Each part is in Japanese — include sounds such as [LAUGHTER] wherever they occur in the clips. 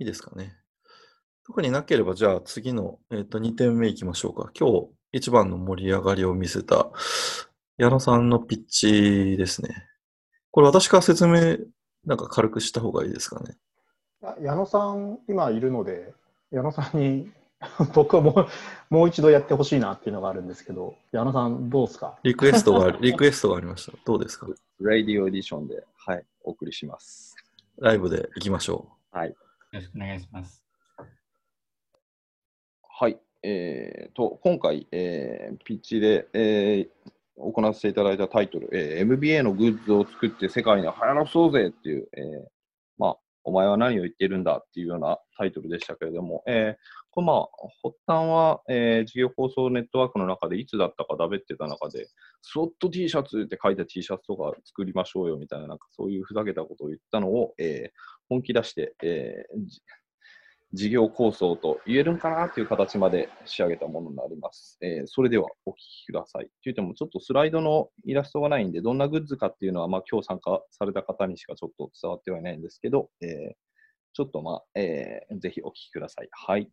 いいですかね。特になければ、じゃあ次の、えー、と2点目いきましょうか。今日一番の盛り上がりを見せた矢野さんのピッチですね。これ私から説明なんか軽くした方がいいですかね。矢野さん、今いるので、矢野さんに [LAUGHS] 僕はもうもう一度やってほしいなっていうのがあるんですけど、矢野さん、どうですか？リクエストが、リクエストがありました。どうですか？ラディオエディションで、はい、お送りします。ライブでいきましょう。はい。よろしくお願いします。はい。えー、と、今回、えー、ピッチで、えー、行わせていただいたタイトル、えー、MBA のグッズを作って世界に流行らそうぜっていう、えー、まあ、お前は何を言っているんだっていうようなタイトルでしたけれども、えー、これまあ、発端は、えー、事業放送ネットワークの中でいつだったかだべってた中で、スロット T シャツって書いた T シャツとか作りましょうよみたいな、なんかそういうふざけたことを言ったのを、えー、本気出して、えー、事業構想と言えるんかなという形まで仕上げたものになります。えー、それではお聞きください。と言っても、ちょっとスライドのイラストがないんで、どんなグッズかっていうのは、まあ、今日参加された方にしかちょっと伝わってはいないんですけど、えー、ちょっとまあ、えー、ぜひお聞きください。はい。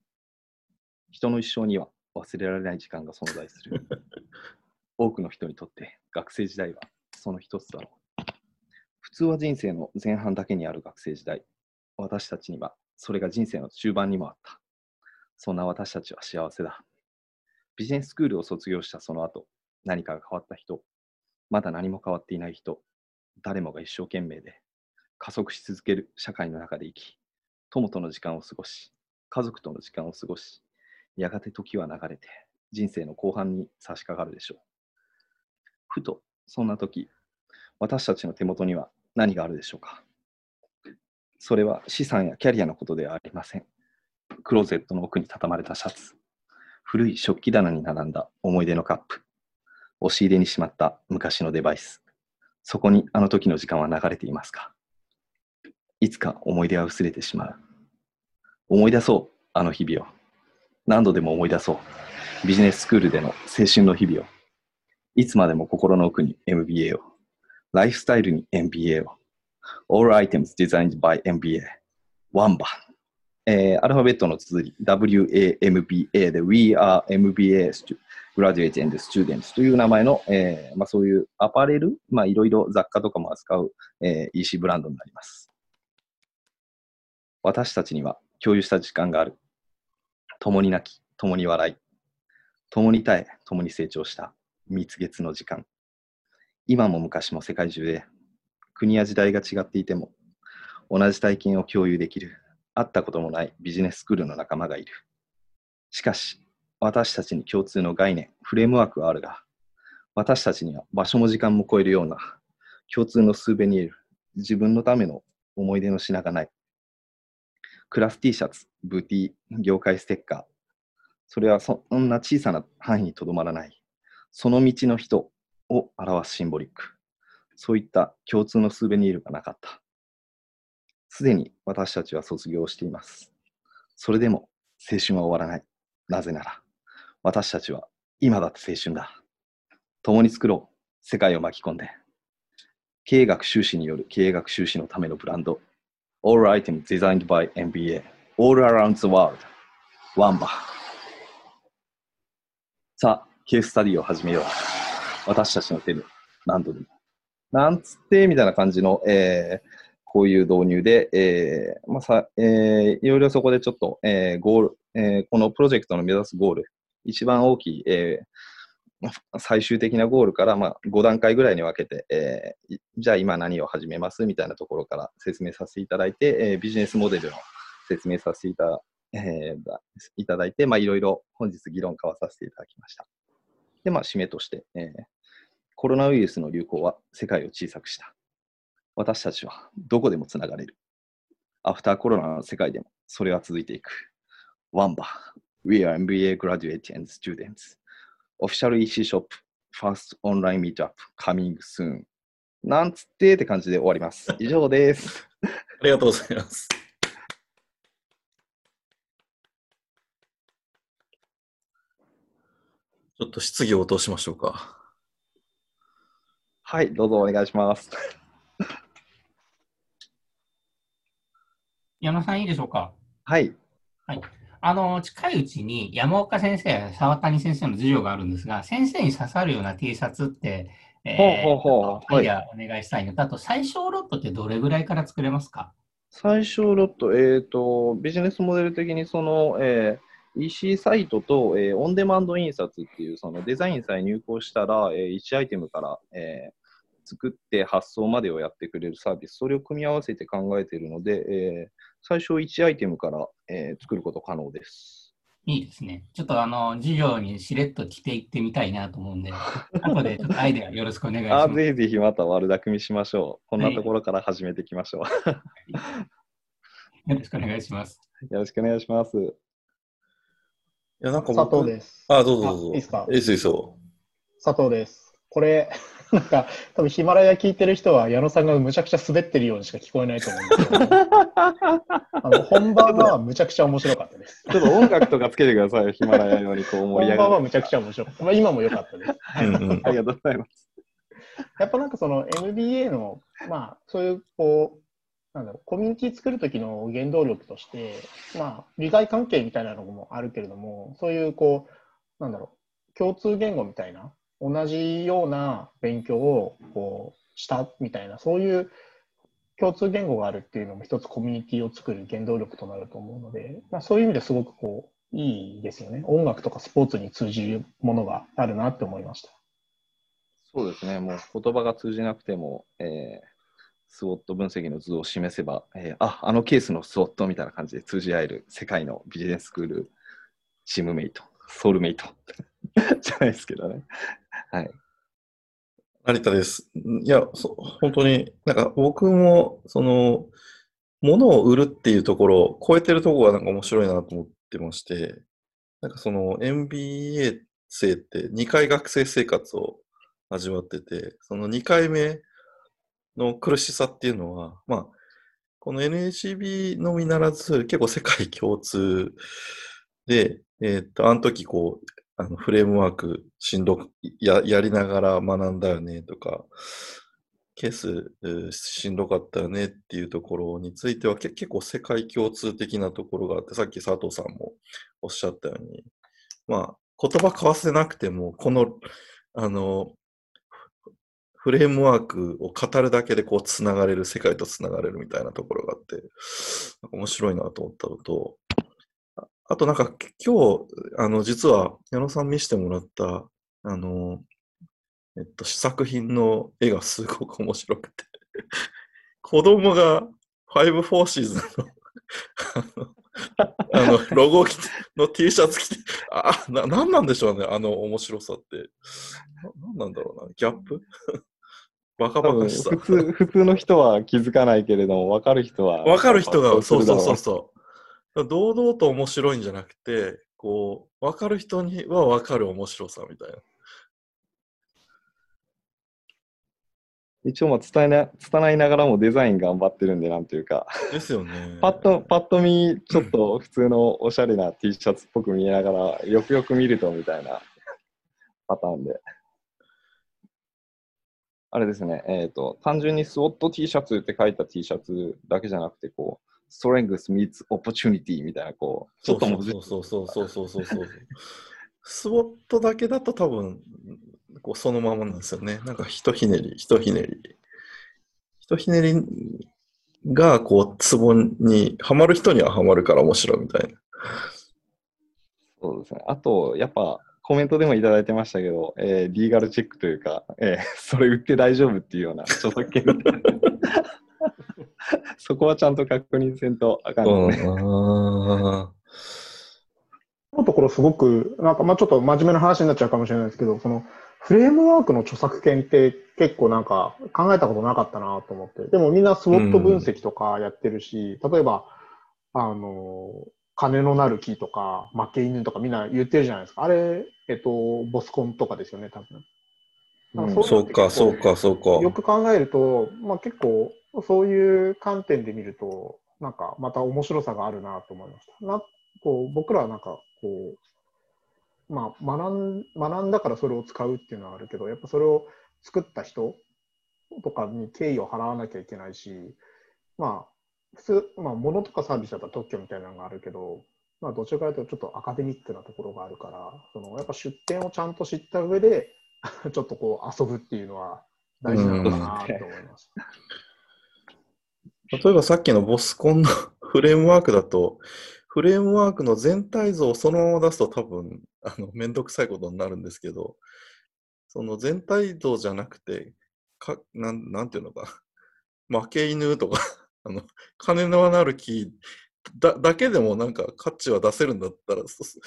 人の一生には忘れられない時間が存在する。[LAUGHS] 多くの人にとって学生時代はその一つだろう。普通は人生の前半だけにある学生時代。私たちにはそれが人生の中盤にもあった。そんな私たちは幸せだ。ビジネススクールを卒業したその後、何かが変わった人、まだ何も変わっていない人、誰もが一生懸命で、加速し続ける社会の中で生き、友との時間を過ごし、家族との時間を過ごし、やがて時は流れて、人生の後半に差し掛かるでしょう。ふと、そんな時、私たちの手元には何があるでしょうかそれは資産やキャリアのことではありません。クローゼットの奥に畳まれたシャツ、古い食器棚に並んだ思い出のカップ、押し入れにしまった昔のデバイス、そこにあの時の時間は流れていますか？いつか思い出は薄れてしまう。思い出そう、あの日々を。何度でも思い出そう。ビジネススクールでの青春の日々を。いつまでも心の奥に MBA を。ライフスタイルに MBA を。All items designed by MBA。ワンバ。えー、アルファベットの綴り WAMBA で We are MBA Graduate and Students という名前の、えーまあ、そういうアパレル、まあ、いろいろ雑貨とかも扱う、えー、EC ブランドになります。私たちには共有した時間がある。共に泣き、共に笑い、共に耐え、共に成長した蜜月の時間。今も昔も世界中で国や時代が違っていても、同じ体験を共有できる、会ったこともないビジネススクールの仲間がいる。しかし、私たちに共通の概念、フレームワークはあるが、私たちには場所も時間も超えるような共通のスーベニール、自分のための思い出の品がない。クラス T シャツ、ブーティー、業界ステッカー。それはそんな小さな範囲にとどまらない。その道の人を表すシンボリック。そういった共通のスーベニールがなかった。すでに私たちは卒業しています。それでも青春は終わらない。なぜなら、私たちは今だって青春だ。共に作ろう。世界を巻き込んで。経営学修士による経営学修士のためのブランド。All items designed by MBA. All around the world. ワンバ。さあ、ケーススタディを始めよう。私たちの手で何度でも。なんつって、みたいな感じの、えー、こういう導入で、えー、まあさ、えー、いろいろそこでちょっと、えー、ゴール、えー、このプロジェクトの目指すゴール、一番大きい、えー、最終的なゴールから、まあ、5段階ぐらいに分けて、えー、じゃあ今何を始めますみたいなところから説明させていただいて、えー、ビジネスモデルの説明させていた,、えー、いただいて、まあ、いろいろ本日議論交わさせていただきました。で、まあ、締めとして、えー、コロナウイルスの流行は世界を小さくした。私たちはどこでもつながれる。アフターコロナの世界でもそれは続いていく。ワンバ We are MBA graduate and students. Official EC shop First Online Meetup Coming Soon. なんつってって感じで終わります。[LAUGHS] 以上です。ありがとうございます。ちょっと質疑応答しましょうか。はい、どうぞお願いします。[LAUGHS] 矢野さん、いいでしょうか？はい。あの、近いうちに山岡先生や沢谷先生の授業があるんですが、先生に刺さるような T シャツって、えーほうほうほうアイデアお願いしたいのと、あと最小ロットってどれぐらいから作れますか？最小ロット、えっ、と、ビジネスモデル的にその、えー EC サイトと、えーオンデマンド印刷っていうそのデザインさえ入稿したら、え1アイテムから、えー作って発送までをやってくれるサービス、それを組み合わせて考えているので、えー最初1アイテムから、えー作ること可能です。いいですね。ちょっとあの、授業にしれっと着ていってみたいなと思うんで、[LAUGHS] 後でちょっとアイデアよろしくお願いします。あーぜひぜひまた悪巧みしましょう。こんなところから始めていきましょう。よろしくお願いします。よろしくお願いします。いや、なんか佐僕藤です。あ、どうぞどうぞ。あいいですか？いいですいいですよ。佐藤です。これ、[LAUGHS] なんか、多分ヒマラヤ聞いてる人は矢野さんがむちゃくちゃ滑ってるようにしか聞こえないと思うんですけど、あの本番はむちゃくちゃ面白かったです。[LAUGHS] ちょっと音楽とかつけてくださいよ、ヒマラヤ用にこう盛り上がる。本番はむちゃくちゃ面白かった。まあ、今も良か [LAUGHS] ったです。うんうんありがとうございます。やっぱなんかその MBA の、まあ、そういう、こう、なんだろう、コミュニティ作る時の原動力として、まあ、利害関係みたいなのもあるけれども、そういう、こう、なんだろう、共通言語みたいな、同じような勉強を、こう、したみたいな、そういう共通言語があるっていうのも一つコミュニティを作る原動力となると思うので、まあ、そういう意味ですごくこう、いいですよね。音楽とかスポーツに通じるものがあるなって思いました。そうですね、もう言葉が通じなくても、えー、スウォット分析の図を示せば、えーあ、あのケースのスウォットみたいな感じで通じ合える世界のビジネススクール、チームメイト、ソウルメイト [LAUGHS] じゃないですけどね。はい。成田です。いや、本当に、なんか僕も、その、物を売るっていうところを超えてるところがなんか面白いなと思ってまして、なんかその MBA 生って2回学生生活を味わってて、その2回目の苦しさっていうのは、まあ、この NHB のみならず結構世界共通で、えーっと、あの時こう、あのフレームワークしんどくややりながら学んだよねとか、ケースしんどかったよねっていうところについては結構世界共通的なところがあって、さっき佐藤さんもおっしゃったように、まあ、言葉交わせなくても、この、あの、フレームワークを語るだけでこうつながれる、世界とつながれるみたいなところがあって、面白いなと思ったのと、ああとなんか今日、あの、実は矢野さん見せてもらった、あの、えっと、試作品の絵がすごく面白くて、[LAUGHS] 子供がファイブフォーシーズンのあの、ロゴ着ての T シャツ着て、あ、な、なんなんでしょうね、あの面白さって。ななんなんだろうな、ギャップ？[LAUGHS] バカバカしさ。普通普通の人は気づかないけれども、分かる人は。わかる人が、そうそうそうう。そう。堂々と面白いんじゃなくて、こう、わかる人にはわかる面白さみたいな。一応まあ伝えな、伝えながらもデザイン頑張ってるんで、なんていうか。ですよね。[LAUGHS] パッと、パッと見、ちょっと普通のおしゃれな T シャツっぽく見えながら、よくよく見るとみたいなパターンで。あれですね、えっ、と、単純にスウォット T シャツって書いた T シャツだけじゃなくて、こう、ストレングス meets チュニティみたいな、こう、ちょっともそうそうそうそうそうそうそう。スウォットだけだと多分、こうそのままなんですよね。なんかひとひねり、ひとひねり。ひとひねりが、こう、ツボに、はまる人にははまるから面白いみたいな。そうですね。あと、やっぱ、コメントでもいただいてましたけど、えー、リーガルチェックというか、えー、それ売って大丈夫っていうような著作権 [LAUGHS] そこはちゃんと確認せんとあかんうんですのところすごく、なんかまあちょっと真面目な話になっちゃうかもしれないですけど、そのフレームワークの著作権って結構なんか考えたことなかったなと思って。でもみんなスウォット分析とかやってるし、例えば、あの、金のなる木とか、負け犬とかみんな言ってるじゃないですか。あれ、えっと、ボスコンとかですよね、多分。うんそうか、そうか、そうか。よく考えると、まあ、結構そういう観点で見ると、なんかまた面白さがあるなと思いました。なこう僕らはなんかこう、まあ、学ん学んだからそれを使うっていうのはあるけど、やっぱそれを作った人とかに敬意を払わなきゃいけないし、まあ、普通、まあ、物とかサービスだったら特許みたいなのがあるけど、まあ、どちらかというとちょっとアカデミックなところがあるから、そのやっぱ出典をちゃんと知った上で、ちょっとこう遊ぶっていうのは大事なのかなと思います。例えばさっきのボスコンの [LAUGHS] フレームワークだと、フレームワークの全体像をそのまま出すと多分、あの、めんどくさいことになるんですけど、その全体像じゃなくて、か、なん、なんていうのか、[LAUGHS] 負け犬とか、あの、金のなる木だだけでもなんか価値は出せるんだったら、そそ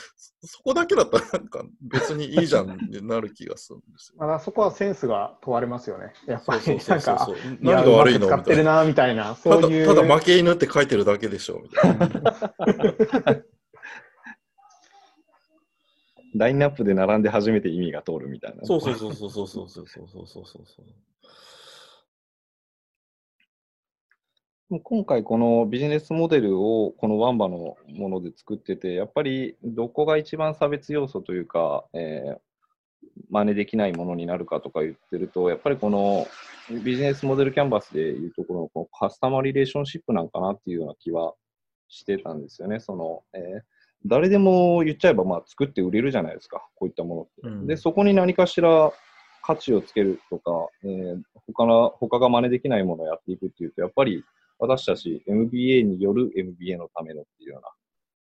そこだけだったらなんか別にいいじゃんってなる気がするんですよ。まあ、そこはセンスが問われますよね。やっぱり、そうそなんそうそう、いや何が悪いの？うまく使ってるな、みたいな、そたういう。だ、ただ負け犬って書いてるだけでしょ、みたいな。ラインナップで並んで初めて意味が通るみたいな。そうそうそうそうそうそうそうそうそうそう今回このビジネスモデルをこのワンバのもので作ってて、やっぱりどこが一番差別要素というか、えー真似できないものになるかとか言ってると、やっぱりこのビジネスモデルキャンバスでいうところのこのカスタマーリレーションシップなんかなっていうような気はしてたんですよね。その、えー誰でも言っちゃえばまあ作って売れるじゃないですか、こういったものって。うんで、そこに何かしら価値をつけるとか、えー他の他が真似できないものをやっていくっていうと、やっぱり私たち MBA による MBA のためのっていうような、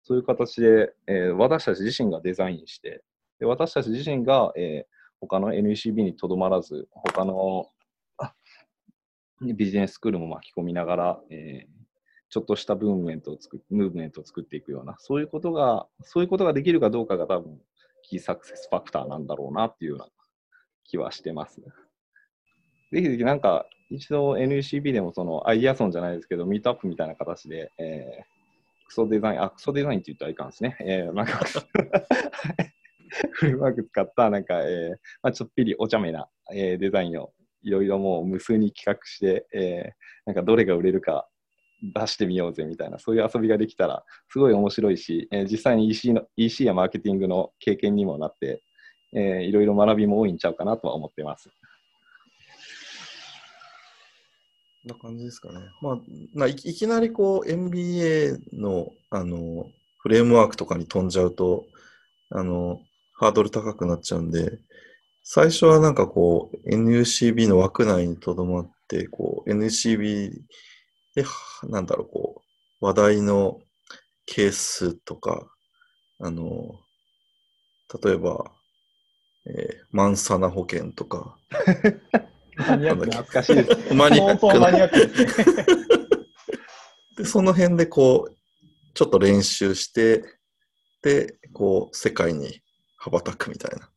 そういう形で、えー私たち自身がデザインして、で私たち自身が、えー他の NECB にとどまらず、他のビジネススクールも巻き込みながら、えーちょっとしたムーブメントを作っムーブメントを作っていくような、そういうことが、そういうことができるかどうかが多分、キーサクセスファクターなんだろうなっていうような気はしてます。ぜひぜひなんか、一度 NECB でもそのアイデアソンじゃないですけど、ミートアップみたいな形で、えークソデザイン、あ、クソデザインって言ったらいかんですね。えーなんか、[LAUGHS] フレームワーク使った、なんか、えーまあ、ちょっぴりお茶目な、えーデザインをいろいろもう無数に企画して、えーなんかどれが売れるか出してみようぜみたいな、そういう遊びができたら、すごい面白いし、えー実際に EC, の EC やマーケティングの経験にもなって、えーいろいろ学びも多いんちゃうかなとは思ってます。こんな感じですかね。まあ、いきなりこう MBA のあのフレームワークとかに飛んじゃうと、あの、ハードル高くなっちゃうんで、最初はなんかこう NUCB の枠内にとどまって、こう NUCB で、なんだろう、こう、話題のケースとか、あの、例えば、えーマンサナ保険とか、[LAUGHS] マニアックな懐かしいです。マニアックック [LAUGHS] でその辺でこう、ちょっと練習して、で、こう、世界に羽ばたくみたいな。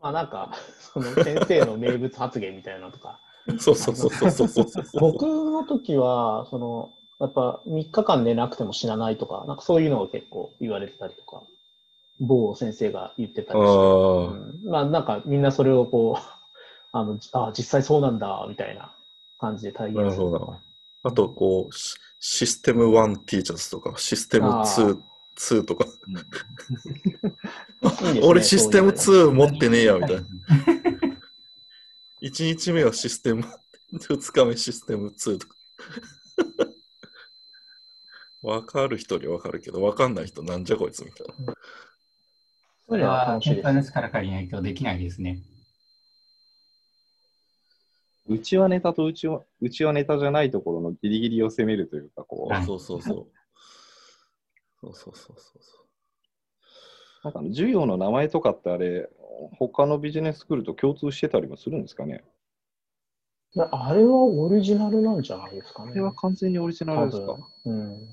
まあなんか、その先生の名物発言みたいなのとか。[LAUGHS] そうそうそうそうそう。僕の時は、その、やっぱ3日間寝なくても死なないとか、なんかそういうのが結構言われてたりとか、某先生が言ってたりして、うんまあなんかみんなそれをこう、あの、あ実際そうなんだ、みたいな感じで体現するなるほど。あと、こう、シシステム1 teachers とか、システムあ2ー、2とか、[LAUGHS] ね俺システムそういう2持ってねえや、みたいな。1日目はシステム、2日目システム2とか。[LAUGHS] わかる人にはわかるけど、わかんない人なんじゃこいつみたいな。それははネット楽しいです。ですから仮に影響できないですね。うちはネタとうちはうちはネタじゃないところのギリギリを攻めるというか、こう、はいそうそうそう。そうそうそうそうそう。なんかあの授業の名前とかってあれ、他のビジネススクールと共通してたりもするんですかね？あれはオリジナルなんじゃないですかね。これは完全にオリジナ多ルですか？分。うん。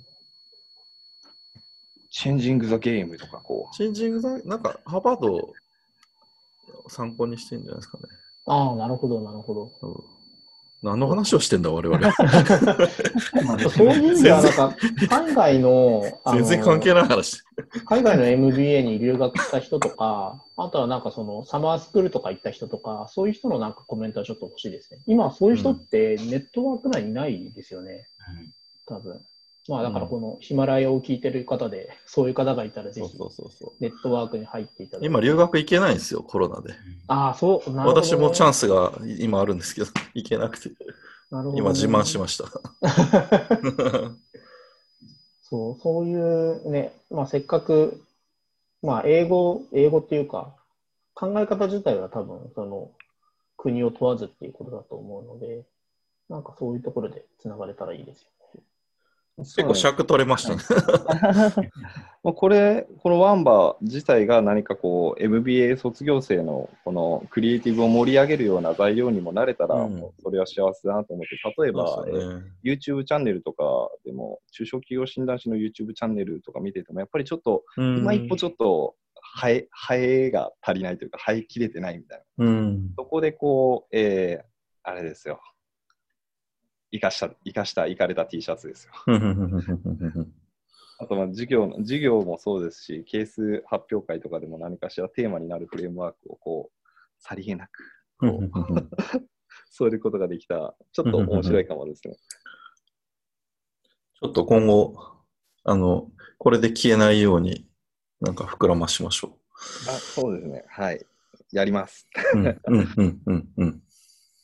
チェンジング・ザ・ゲームとかこう。チェンジングザ、なんか、ハーバードを参考にしてんじゃないですかね。ああ、なるほど、なるほど。うん何の話をしてんだ、我々。[LAUGHS] そういう意味では、なんか、海外の、全然関係ない話。海外の MBA に留学した人とか、あとはなんかそのサマースクールとか行った人とか、そういう人のなんかコメントはちょっと欲しいですね。今、そういう人ってネットワーク内にないですよね、多分。まあだからこのヒマラヤを聞いてる方で、そういう方がいたらぜひ。ネットワークに入っていただいて。今、留学行けないんですよ、コロナで。ああ、そう、なるほどね私もチャンスが今あるんですけど、行けなくて。なるほどね今自慢しました。[LAUGHS] そう、そういうね、まあ、せっかく、まあ、英語、英語っていうか、考え方自体は多分、その、国を問わずっていうことだと思うので、なんかそういうところでつながれたらいいですよね。結構尺取れましたね。[LAUGHS] まあこれ、このワンバ自体が何かこう、MBA 卒業生のこのクリエイティブを盛り上げるような材料にもなれたら、うんもうそれは幸せだなと思って、例えば、そうですよね YouTube チャンネルとかでも、中小企業診断士の YouTube チャンネルとか見てても、やっぱりちょっと、うん今一歩ちょっと、生え、生えが足りないというか、生えきれてないみたいな。うん。そこでこう、えー、あれですよ。生かした、生かした、生かれた T シャツですよ。あと、まあ、授業の、授業もそうですし、ケース発表会とかでも何かしらテーマになるフレームワークをこう、さりげなく、そういうことができたら、ちょっと面白いかもですね。ちょっと今後、あの、これで消えないように、なんか膨らましましょあ、そうですね。はい。やります。うん、うん、うん、うん。